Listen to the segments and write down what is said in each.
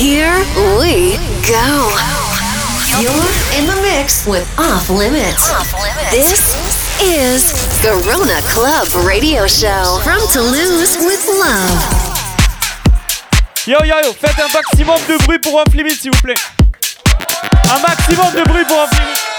Here we go. You're in the mix with Off Limits. Off Limits. This is Garona Club Radio Show from Toulouse with love. Yo yo yo, faites un maximum de bruit pour Off Limits s'il vous plaît. Un maximum de bruit pour Off Limits.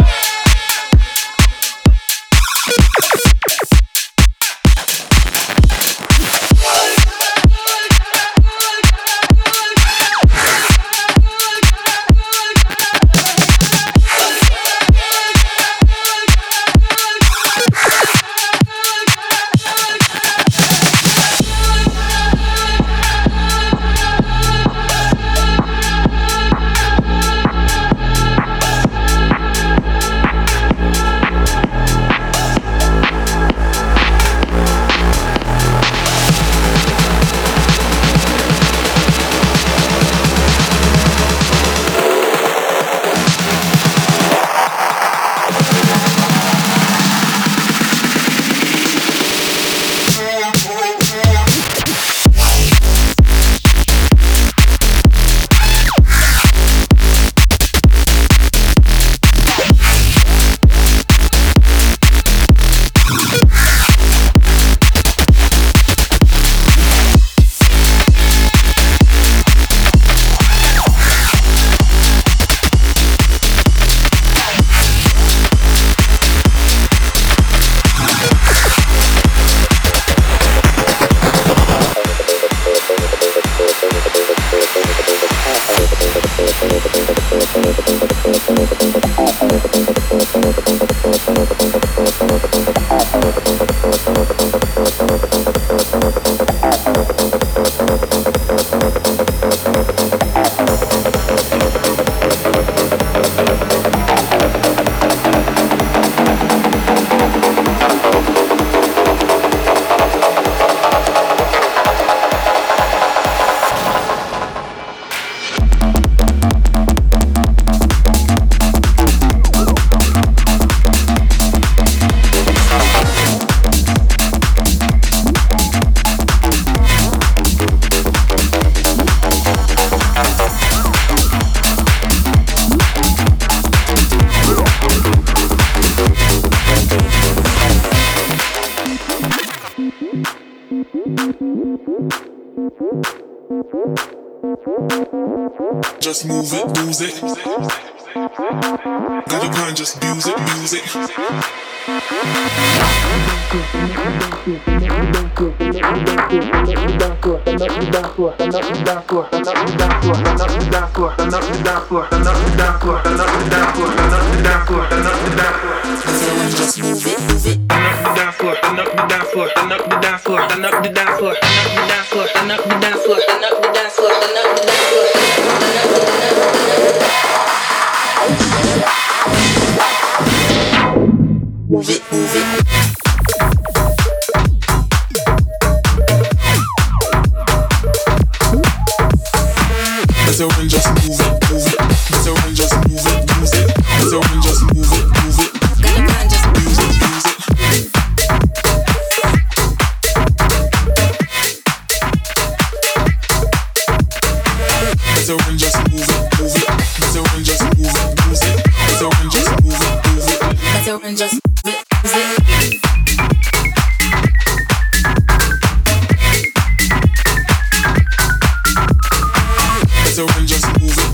so and just move it.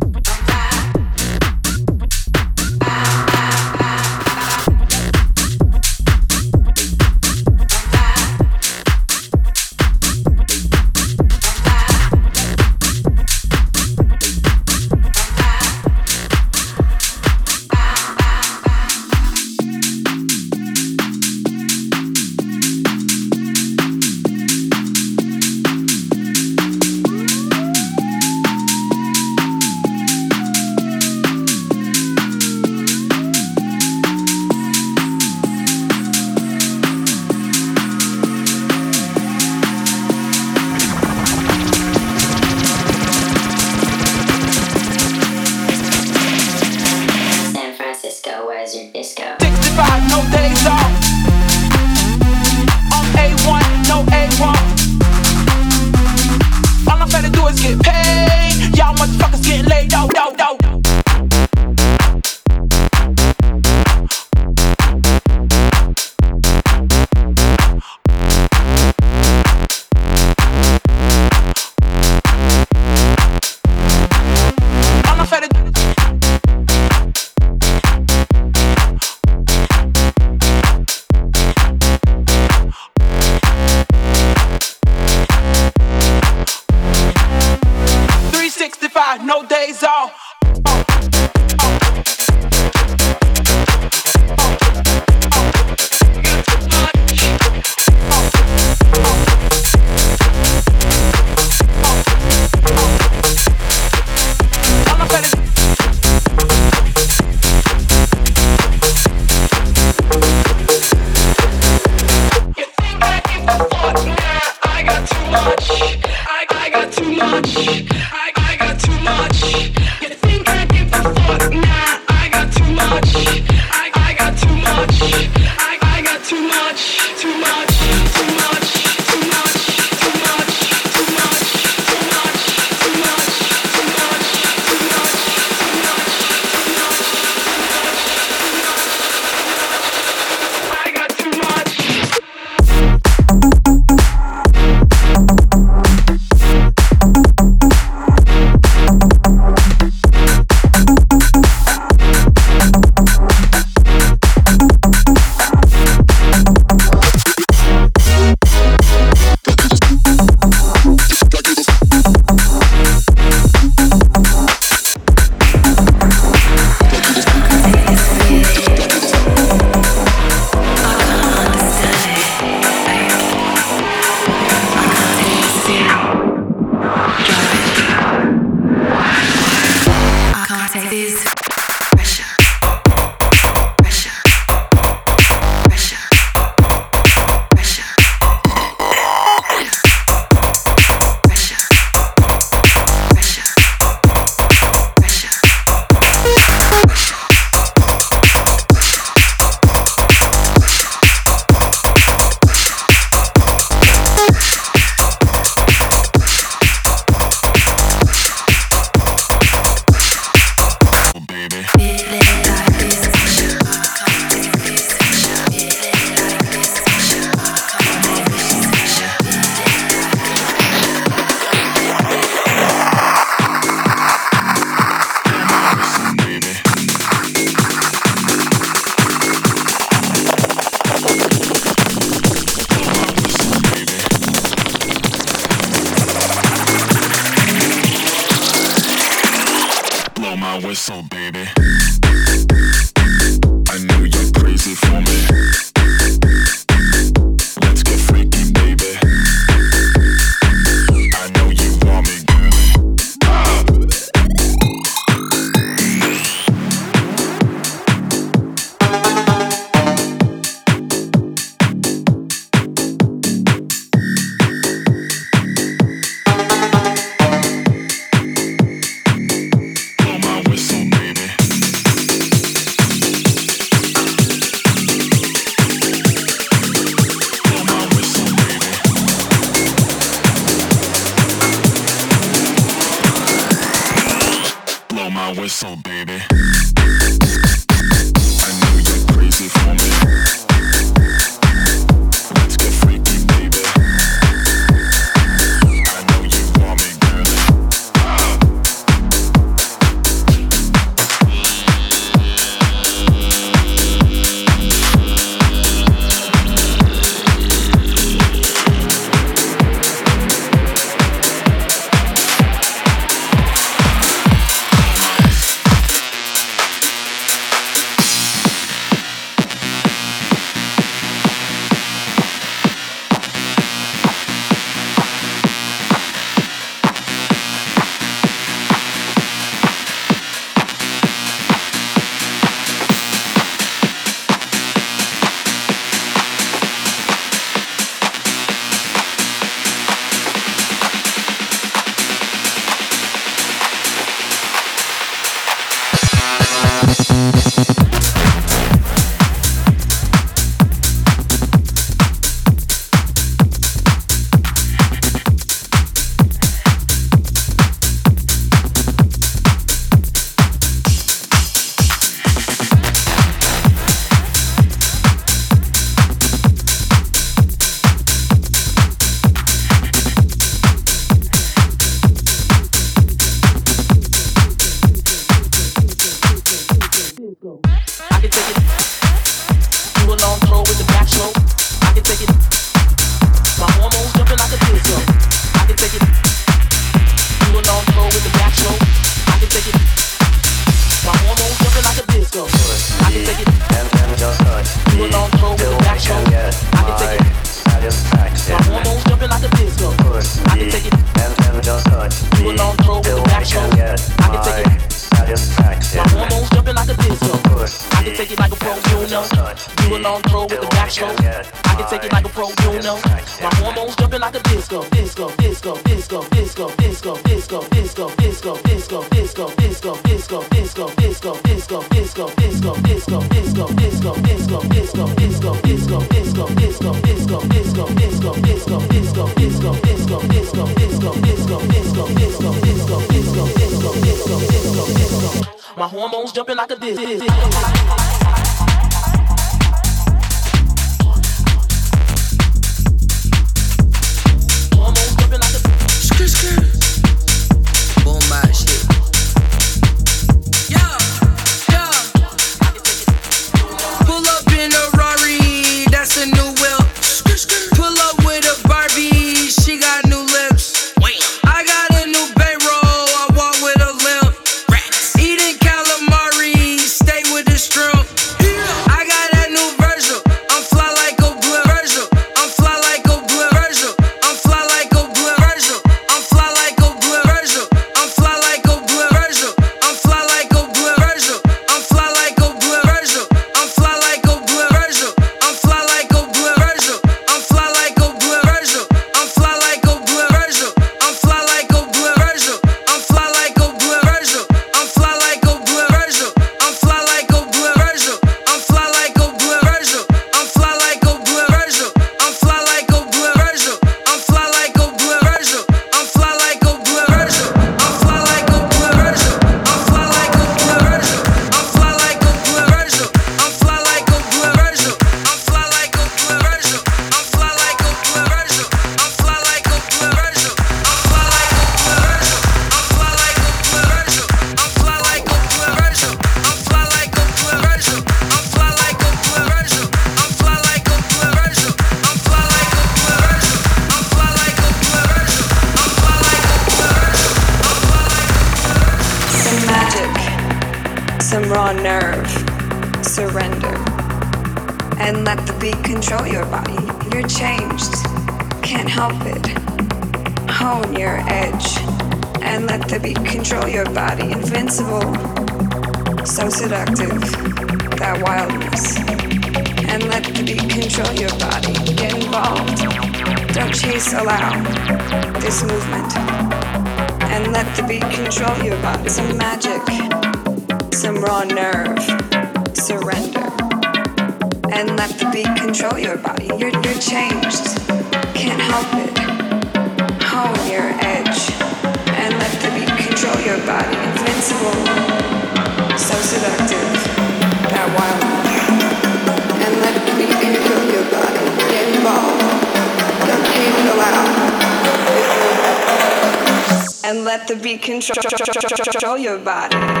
Control your body.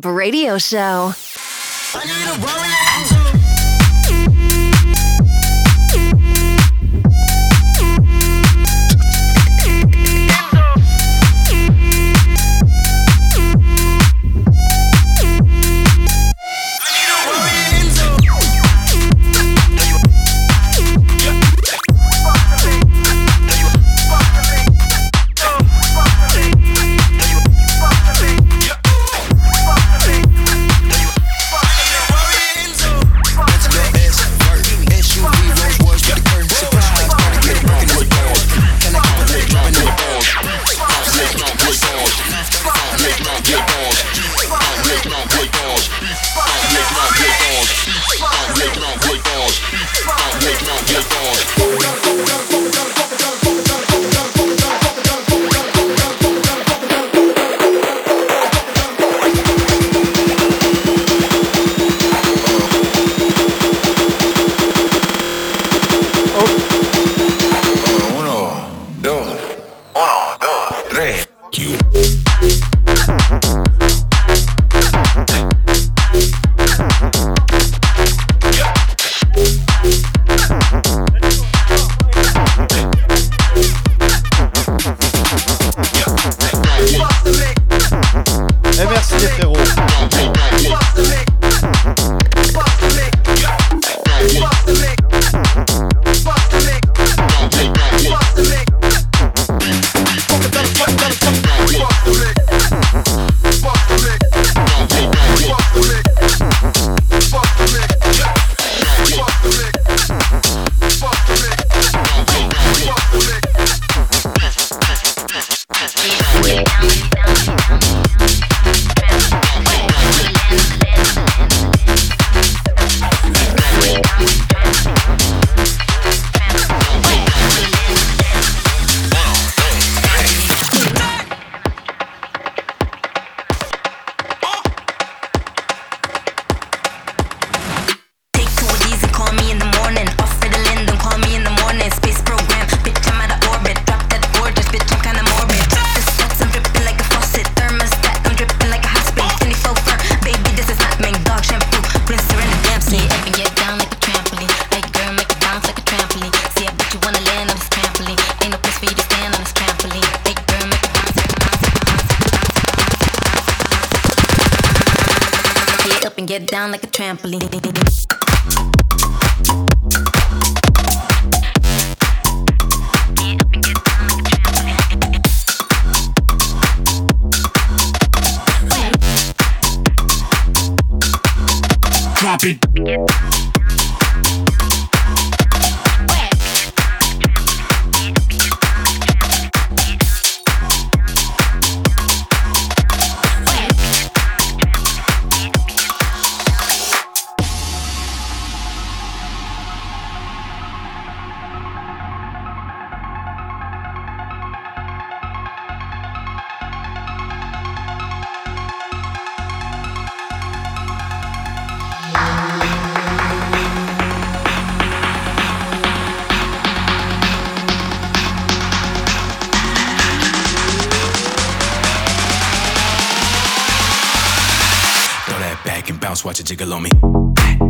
Club Radio Show. Let me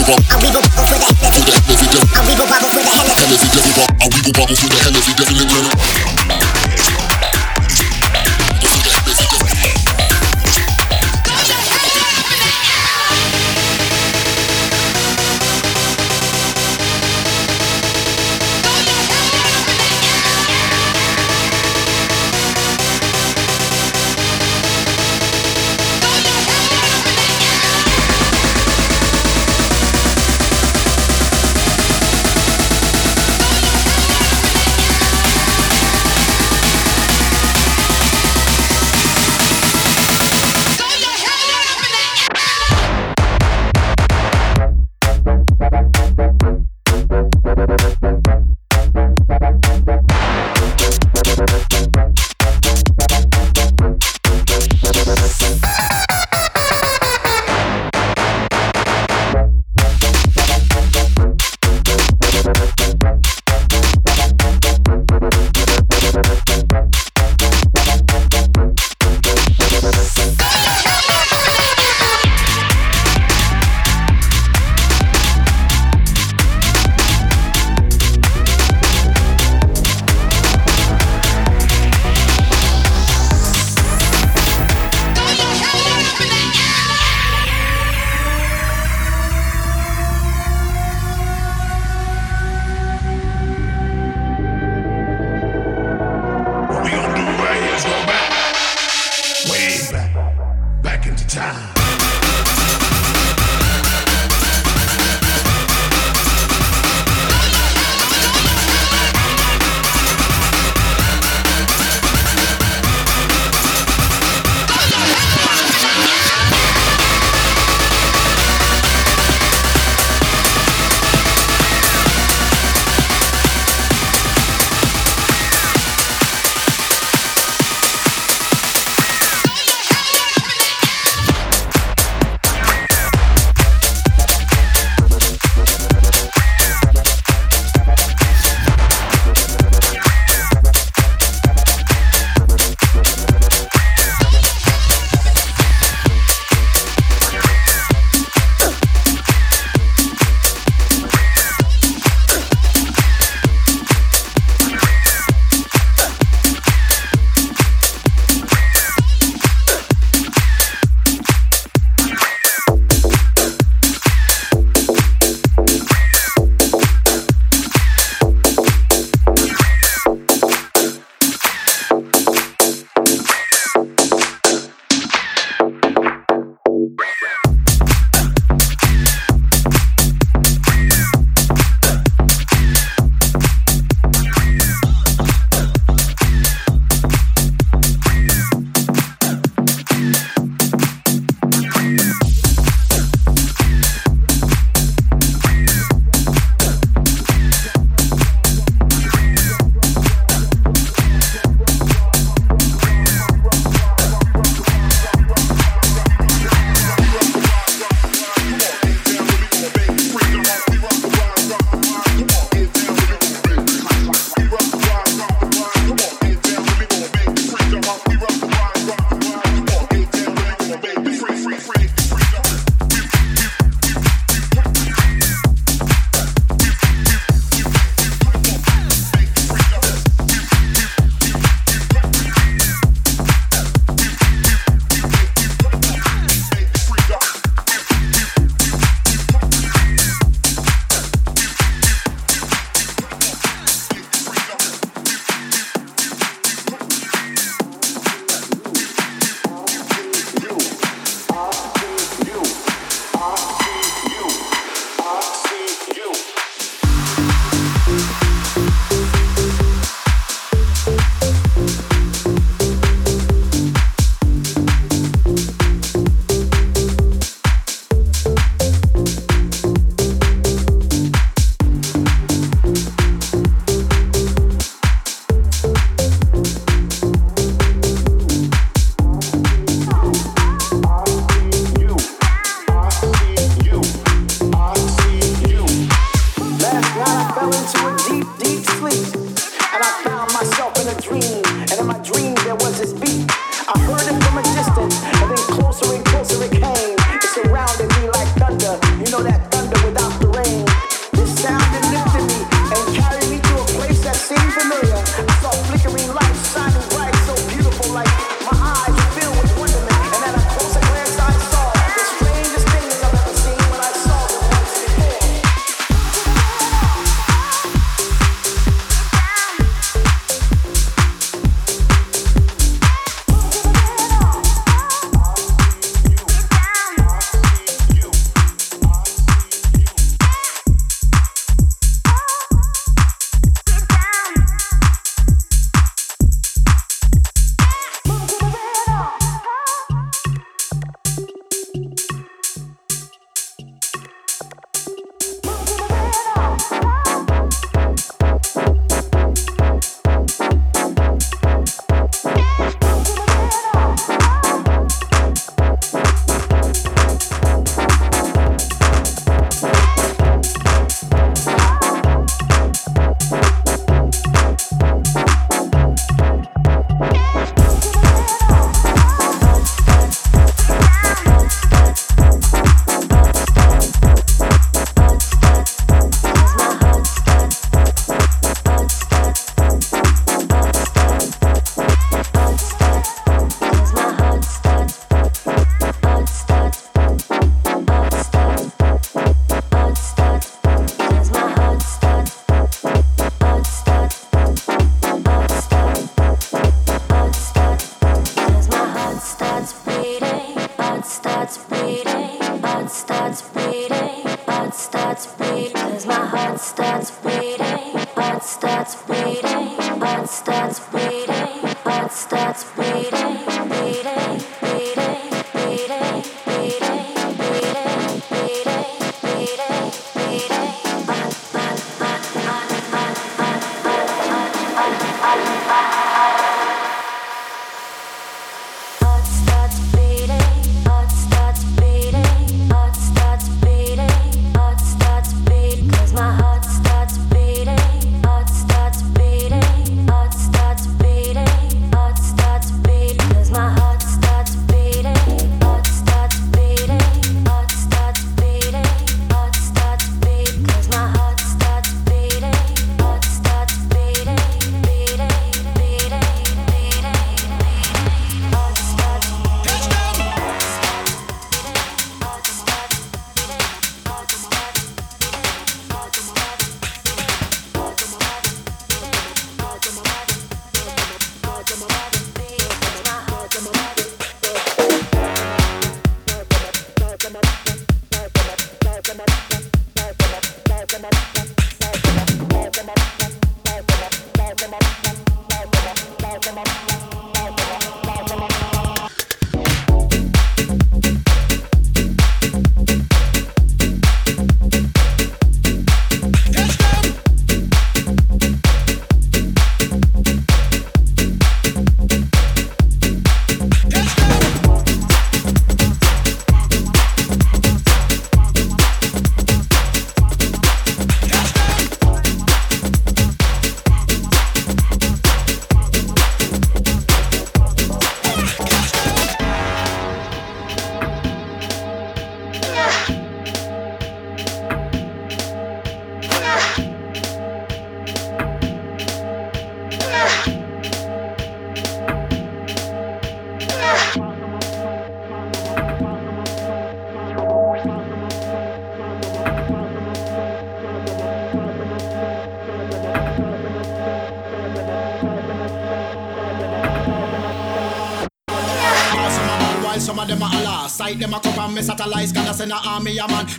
wiggle bubble. I wiggle bubble for the hell of it. I wiggle bubble for the hell of it. I wiggle bubble for the hell of it.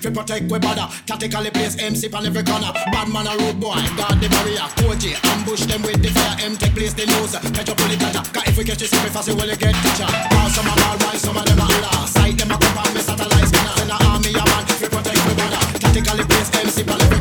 Fi protect we border. Tactically place MC on every corner. Bad man a road boy, guard the barrier. Koji ambush them with the fire. M take place the news. Catch up on the catcher. Cause if we catch you, see me fast, you will get catcher. Now some a ball boy, some of them a holla. Sight them a come and me satellite scanner. Send a army a man fi protect we border. Tactically place MC on every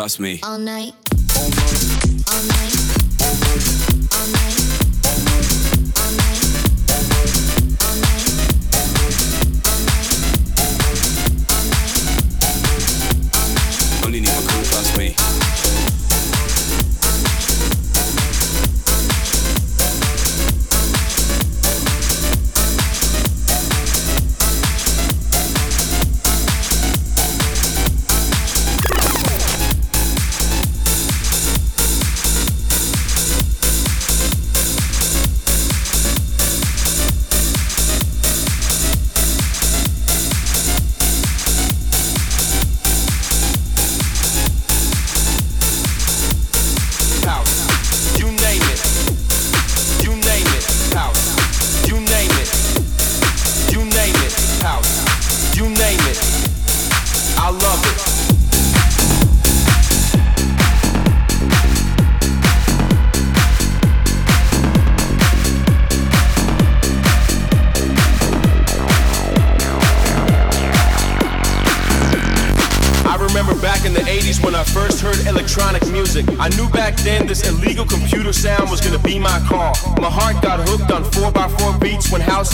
plus me. All night.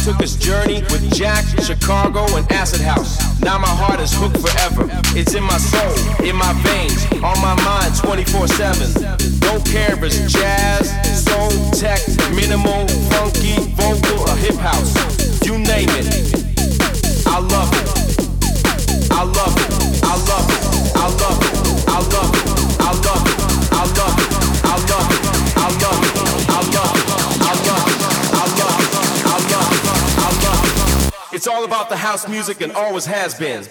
took his music and always has been.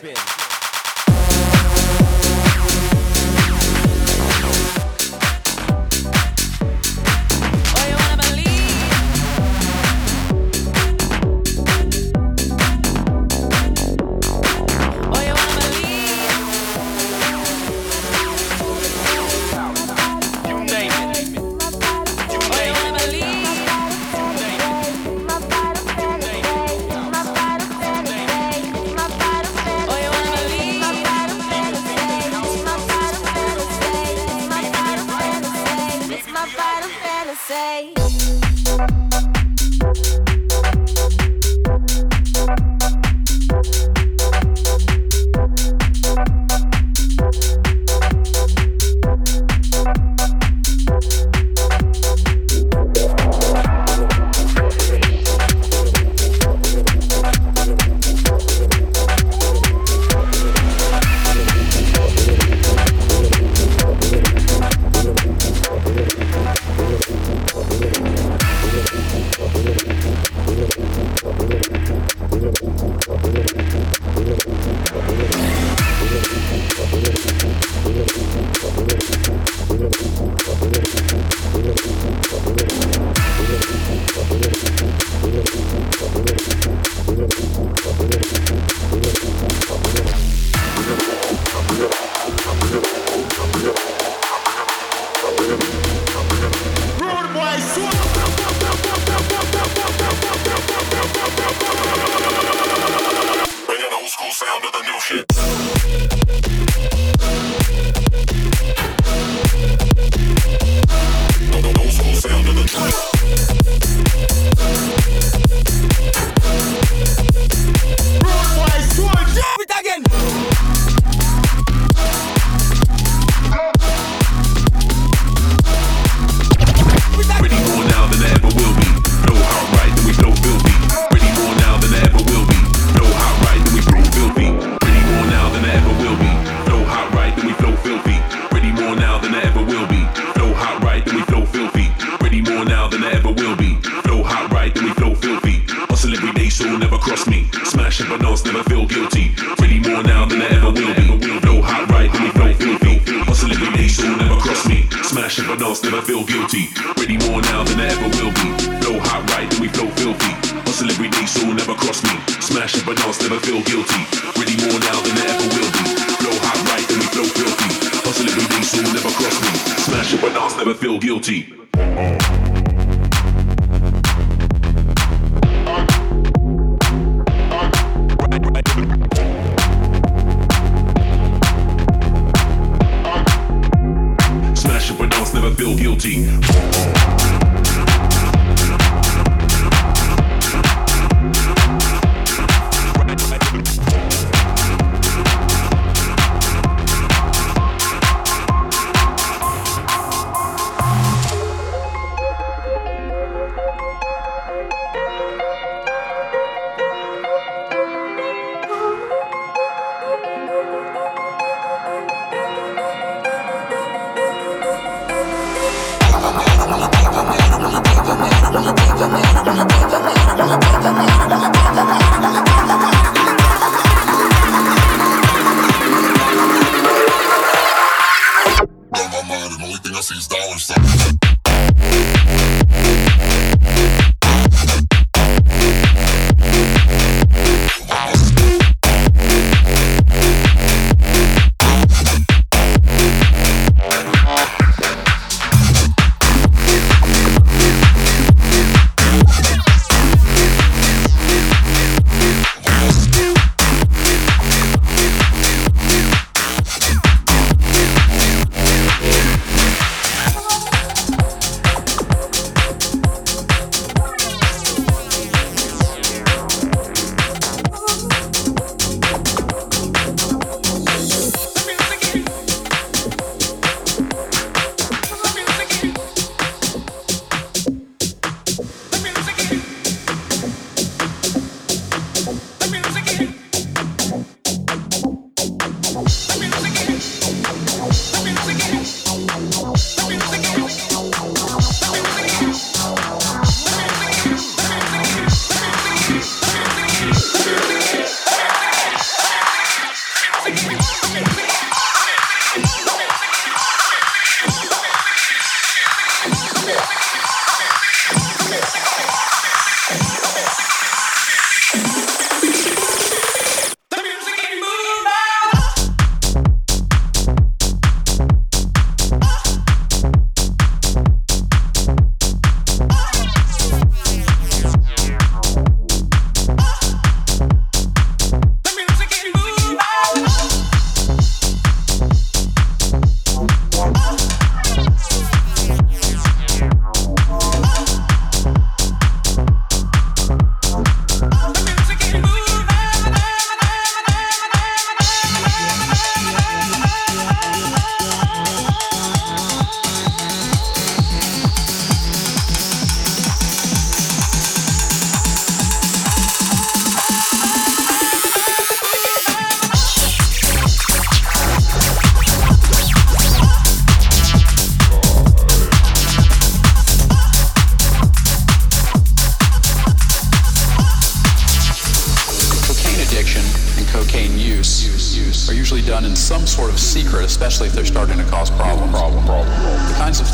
An adults never feel guilty. Ready more now than I ever will be. Flow hot right, then we flow filthy. Hustle every day, so never cross me. Smash up adults never feel guilty. Ready more now than I ever will be. Flow hot right, then we flow filthy. Hustle every day, so never cross me. Smash up adults never feel guilty. guilty.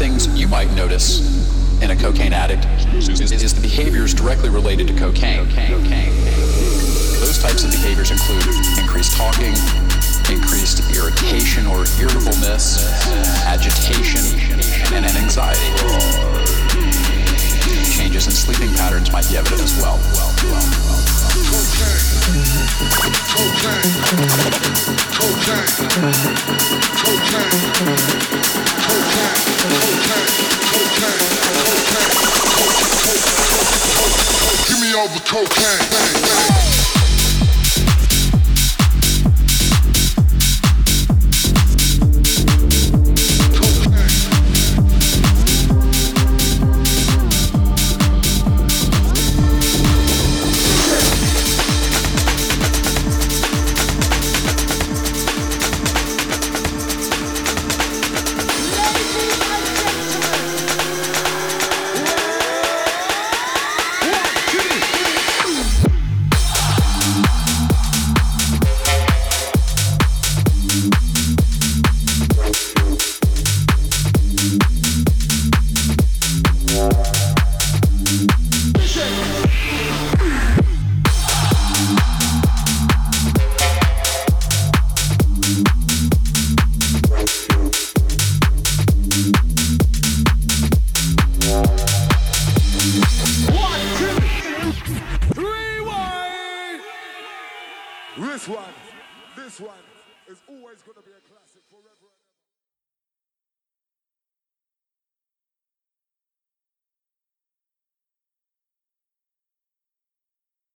Things you might notice in a cocaine addict is, is the behaviors directly related to cocaine. Those types of behaviors include increased talking, increased irritation or irritableness, agitation, and an anxiety. Changes in sleeping patterns might be evident as well. Me all the cocaine.